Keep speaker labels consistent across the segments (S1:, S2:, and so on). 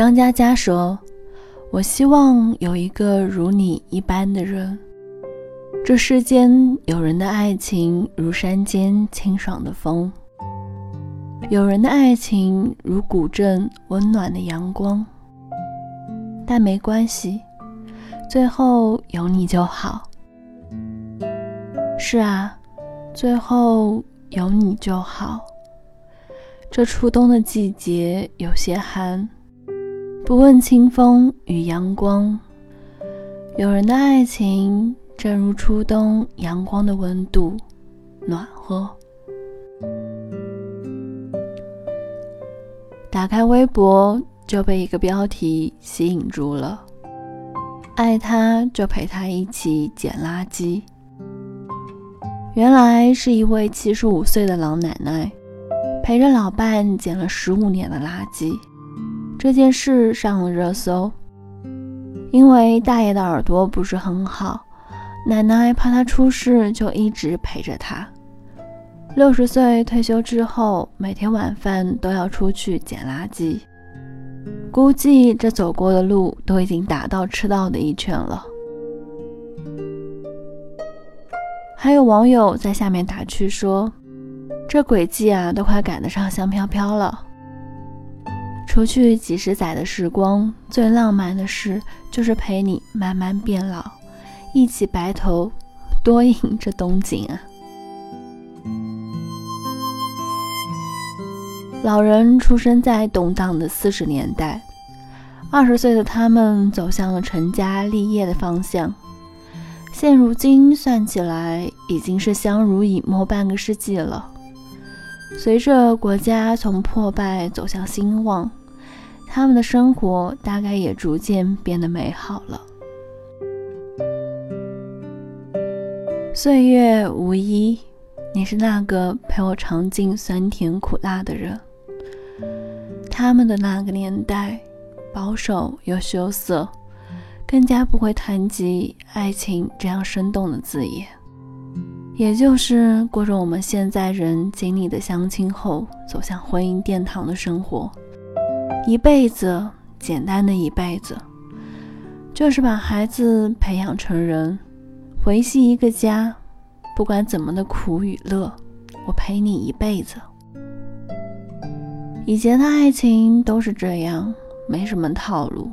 S1: 张嘉佳说：“我希望有一个如你一般的人。这世间有人的爱情如山间清爽的风，有人的爱情如古镇温暖的阳光。但没关系，最后有你就好。是啊，最后有你就好。这初冬的季节有些寒。”不问清风与阳光，有人的爱情正如初冬阳光的温度，暖和。打开微博就被一个标题吸引住了，爱他就陪他一起捡垃圾。原来是一位七十五岁的老奶奶，陪着老伴捡了十五年的垃圾。这件事上了热搜，因为大爷的耳朵不是很好，奶奶怕他出事，就一直陪着他。六十岁退休之后，每天晚饭都要出去捡垃圾，估计这走过的路都已经打到赤道的一圈了。还有网友在下面打趣说：“这轨迹啊，都快赶得上香飘飘了。”除去几十载的时光，最浪漫的事就是陪你慢慢变老，一起白头，多迎这冬景啊！老人出生在动荡的四十年代，二十岁的他们走向了成家立业的方向。现如今算起来，已经是相濡以沫半个世纪了。随着国家从破败走向兴旺。他们的生活大概也逐渐变得美好了。岁月无依，你是那个陪我尝尽酸甜苦辣的人。他们的那个年代，保守又羞涩，更加不会谈及爱情这样生动的字眼，也就是过着我们现在人经历的相亲后走向婚姻殿堂的生活。一辈子，简单的一辈子，就是把孩子培养成人，维系一个家。不管怎么的苦与乐，我陪你一辈子。以前的爱情都是这样，没什么套路。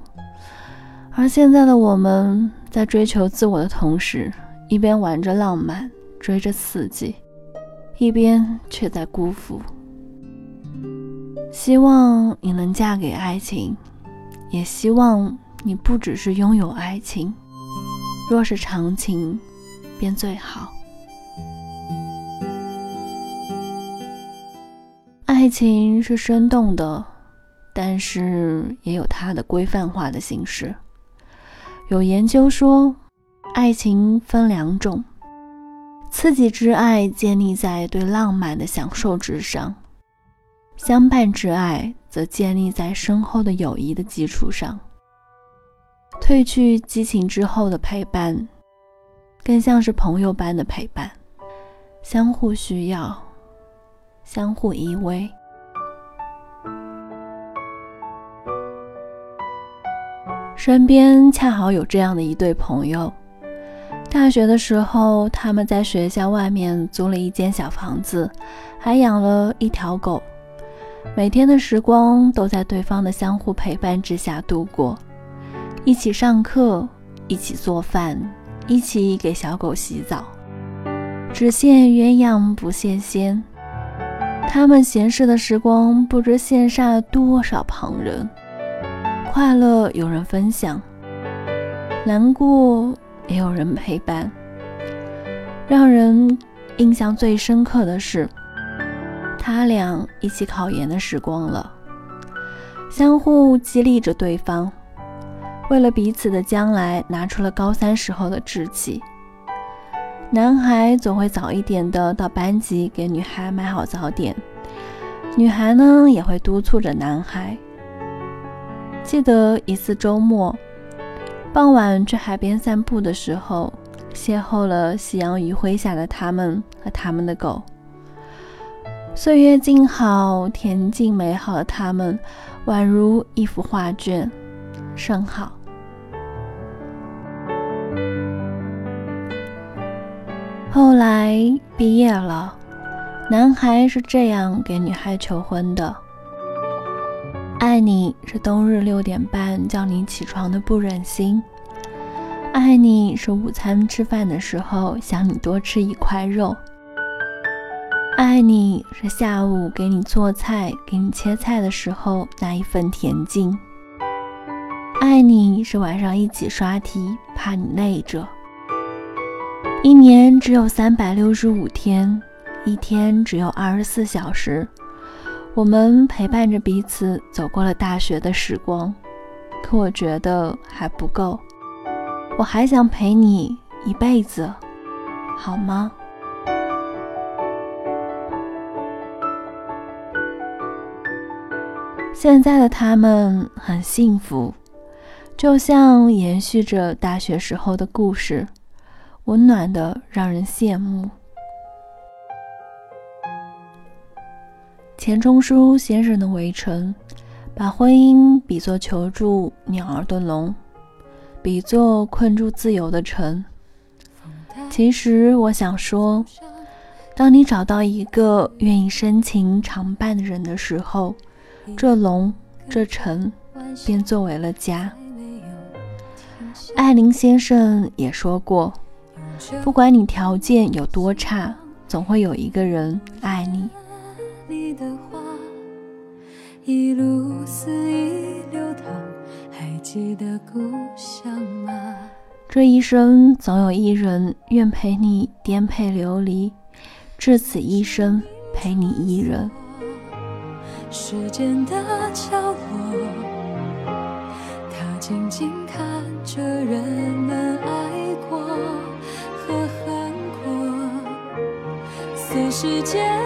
S1: 而现在的我们，在追求自我的同时，一边玩着浪漫，追着刺激，一边却在辜负。希望你能嫁给爱情，也希望你不只是拥有爱情，若是长情，便最好。爱情是生动的，但是也有它的规范化的形式。有研究说，爱情分两种，刺激之爱建立在对浪漫的享受之上。相伴之爱则建立在深厚的友谊的基础上。褪去激情之后的陪伴，更像是朋友般的陪伴，相互需要，相互依偎。身边恰好有这样的一对朋友，大学的时候，他们在学校外面租了一间小房子，还养了一条狗。每天的时光都在对方的相互陪伴之下度过，一起上课，一起做饭，一起给小狗洗澡。只羡鸳鸯不羡仙，他们闲适的时光不知羡煞多少旁人。快乐有人分享，难过也有人陪伴。让人印象最深刻的是。他俩一起考研的时光了，相互激励着对方，为了彼此的将来，拿出了高三时候的志气。男孩总会早一点的到班级给女孩买好早点，女孩呢也会督促着男孩。记得一次周末，傍晚去海边散步的时候，邂逅了夕阳余晖下的他们和他们的狗。岁月静好，恬静美好的他们，宛如一幅画卷，甚好。后来毕业了，男孩是这样给女孩求婚的：“爱你是冬日六点半叫你起床的不忍心，爱你是午餐吃饭的时候想你多吃一块肉，爱你是下午给你做菜给你切菜的时候那一份恬静，爱你是晚上一起刷题怕你累着。”一年只有三百六十五天，一天只有二十四小时。我们陪伴着彼此走过了大学的时光，可我觉得还不够。我还想陪你一辈子，好吗？现在的他们很幸福，就像延续着大学时候的故事。温暖的让人羡慕。钱钟书先生的《围城》，把婚姻比作囚住鸟儿的笼，比作困住自由的城。其实我想说，当你找到一个愿意深情常伴的人的时候，这龙这城便作为了家。艾琳先生也说过。不管你条件有多差，总会有一个人爱你。这一生总有一人愿陪你颠沛流离，至此一生陪你一人。时间的角落，他静静看着人们爱过和恨过。随时间